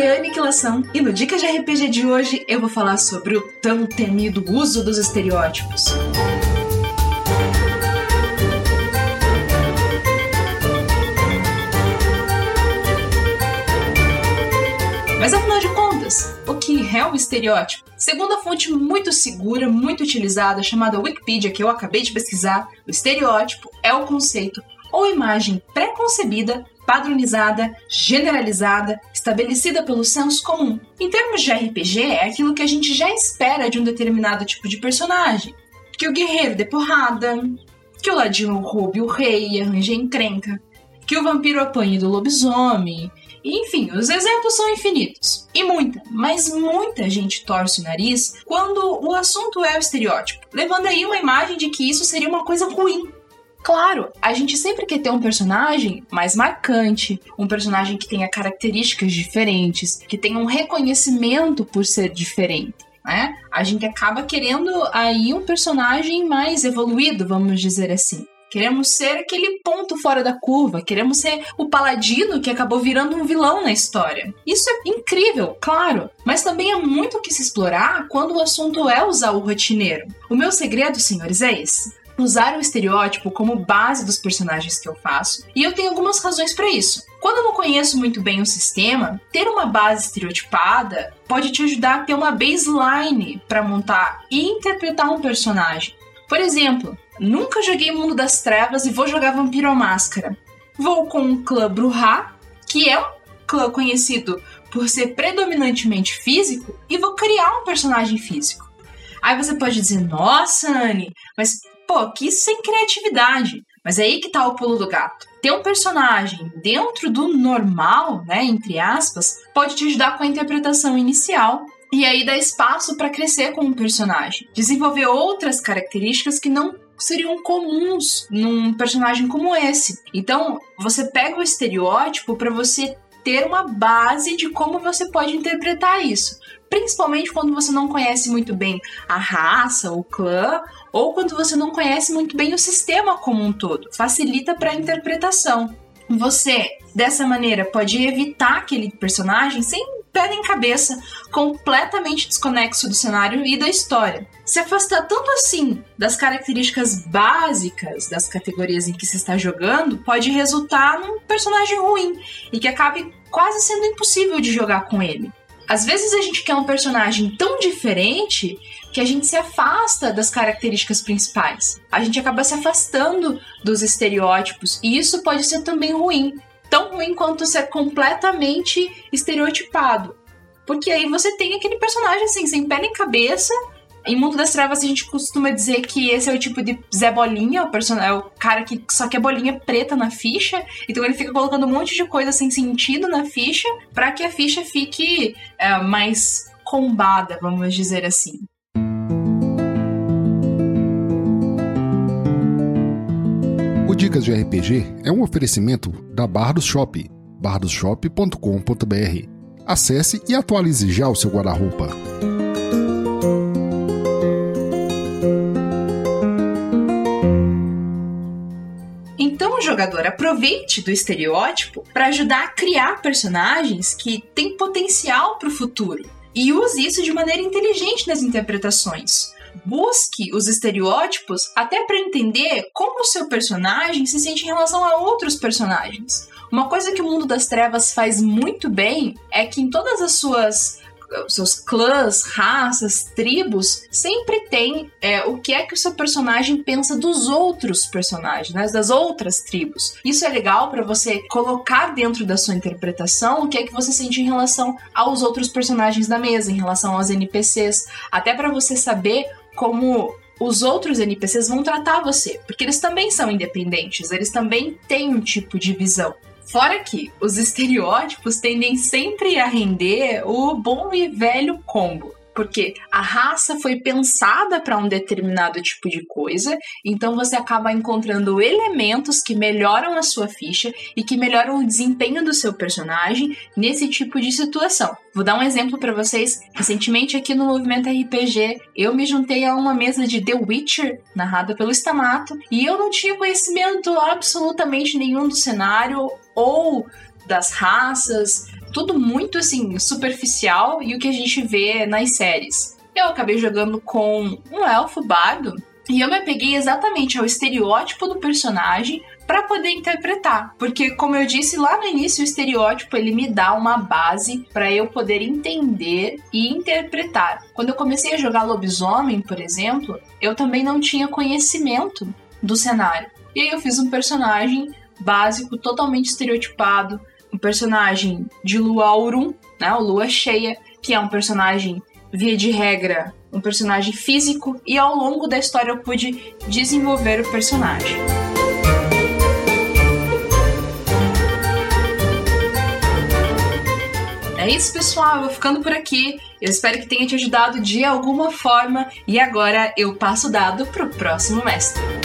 é Aniquilação e no Dicas de RPG de hoje eu vou falar sobre o tão temido uso dos estereótipos. Mas afinal de contas, o que é um estereótipo? Segundo a fonte muito segura, muito utilizada, chamada Wikipedia, que eu acabei de pesquisar, o estereótipo é o conceito ou imagem pré-concebida padronizada, generalizada, estabelecida pelo senso comum. Em termos de RPG, é aquilo que a gente já espera de um determinado tipo de personagem. Que o guerreiro dê porrada, que o ladino roube o rei e arranje encrenca, que o vampiro apanhe do lobisomem. Enfim, os exemplos são infinitos. E muita, mas muita gente torce o nariz quando o assunto é o estereótipo, levando aí uma imagem de que isso seria uma coisa ruim, Claro, a gente sempre quer ter um personagem mais marcante, um personagem que tenha características diferentes, que tenha um reconhecimento por ser diferente. Né? A gente acaba querendo aí um personagem mais evoluído, vamos dizer assim. Queremos ser aquele ponto fora da curva, queremos ser o paladino que acabou virando um vilão na história. Isso é incrível, claro, mas também há muito que se explorar quando o assunto é usar o rotineiro. O meu segredo, senhores, é esse usar o estereótipo como base dos personagens que eu faço, e eu tenho algumas razões para isso. Quando eu não conheço muito bem o sistema, ter uma base estereotipada pode te ajudar a ter uma baseline para montar e interpretar um personagem. Por exemplo, nunca joguei Mundo das Trevas e vou jogar Vampiro à Máscara. Vou com um clã Bruhá, que é um clã conhecido por ser predominantemente físico, e vou criar um personagem físico. Aí você pode dizer, nossa, Anne, mas pô, que sem criatividade. Mas é aí que tá o pulo do gato. Ter um personagem dentro do normal, né, entre aspas, pode te ajudar com a interpretação inicial e aí dá espaço para crescer como personagem, desenvolver outras características que não seriam comuns num personagem como esse. Então, você pega o estereótipo para você ter uma base de como você pode interpretar isso principalmente quando você não conhece muito bem a raça, o clã, ou quando você não conhece muito bem o sistema como um todo. Facilita para a interpretação. Você, dessa maneira, pode evitar aquele personagem sem pé nem cabeça, completamente desconexo do cenário e da história. Se afastar tanto assim das características básicas das categorias em que se está jogando pode resultar num personagem ruim e que acabe quase sendo impossível de jogar com ele. Às vezes a gente quer um personagem tão diferente que a gente se afasta das características principais. A gente acaba se afastando dos estereótipos e isso pode ser também ruim. Tão ruim quanto ser completamente estereotipado. Porque aí você tem aquele personagem assim, sem pé nem cabeça, em Mundo das Trevas, a gente costuma dizer que esse é o tipo de Zé Bolinha, o, person... é o cara que só quer bolinha preta na ficha. Então ele fica colocando um monte de coisa sem sentido na ficha para que a ficha fique é, mais combada, vamos dizer assim. Dicas de RPG é um oferecimento da Bardos Shop, bardosshop.com.br. Acesse e atualize já o seu guarda-roupa. jogador aproveite do estereótipo para ajudar a criar personagens que têm potencial para o futuro e use isso de maneira inteligente nas interpretações. Busque os estereótipos até para entender como o seu personagem se sente em relação a outros personagens. Uma coisa que o mundo das trevas faz muito bem é que em todas as suas seus clãs, raças, tribos, sempre tem é, o que é que o seu personagem pensa dos outros personagens, né, das outras tribos. Isso é legal para você colocar dentro da sua interpretação o que é que você sente em relação aos outros personagens da mesa, em relação aos NPCs, até para você saber como os outros NPCs vão tratar você, porque eles também são independentes, eles também têm um tipo de visão. Fora que os estereótipos tendem sempre a render o bom e velho combo porque a raça foi pensada para um determinado tipo de coisa, então você acaba encontrando elementos que melhoram a sua ficha e que melhoram o desempenho do seu personagem nesse tipo de situação. Vou dar um exemplo para vocês. Recentemente aqui no Movimento RPG, eu me juntei a uma mesa de The Witcher, narrada pelo Stamato, e eu não tinha conhecimento absolutamente nenhum do cenário ou das raças, tudo muito assim superficial e o que a gente vê nas séries. Eu acabei jogando com um elfo bardo e eu me apeguei exatamente ao estereótipo do personagem para poder interpretar, porque como eu disse lá no início, o estereótipo ele me dá uma base para eu poder entender e interpretar. Quando eu comecei a jogar lobisomem, por exemplo, eu também não tinha conhecimento do cenário. E aí eu fiz um personagem básico, totalmente estereotipado, um personagem de lua aurum, né, o lua cheia, que é um personagem via de regra, um personagem físico e ao longo da história eu pude desenvolver o personagem. É isso, pessoal. Eu vou ficando por aqui. Eu espero que tenha te ajudado de alguma forma. E agora eu passo o dado pro próximo mestre.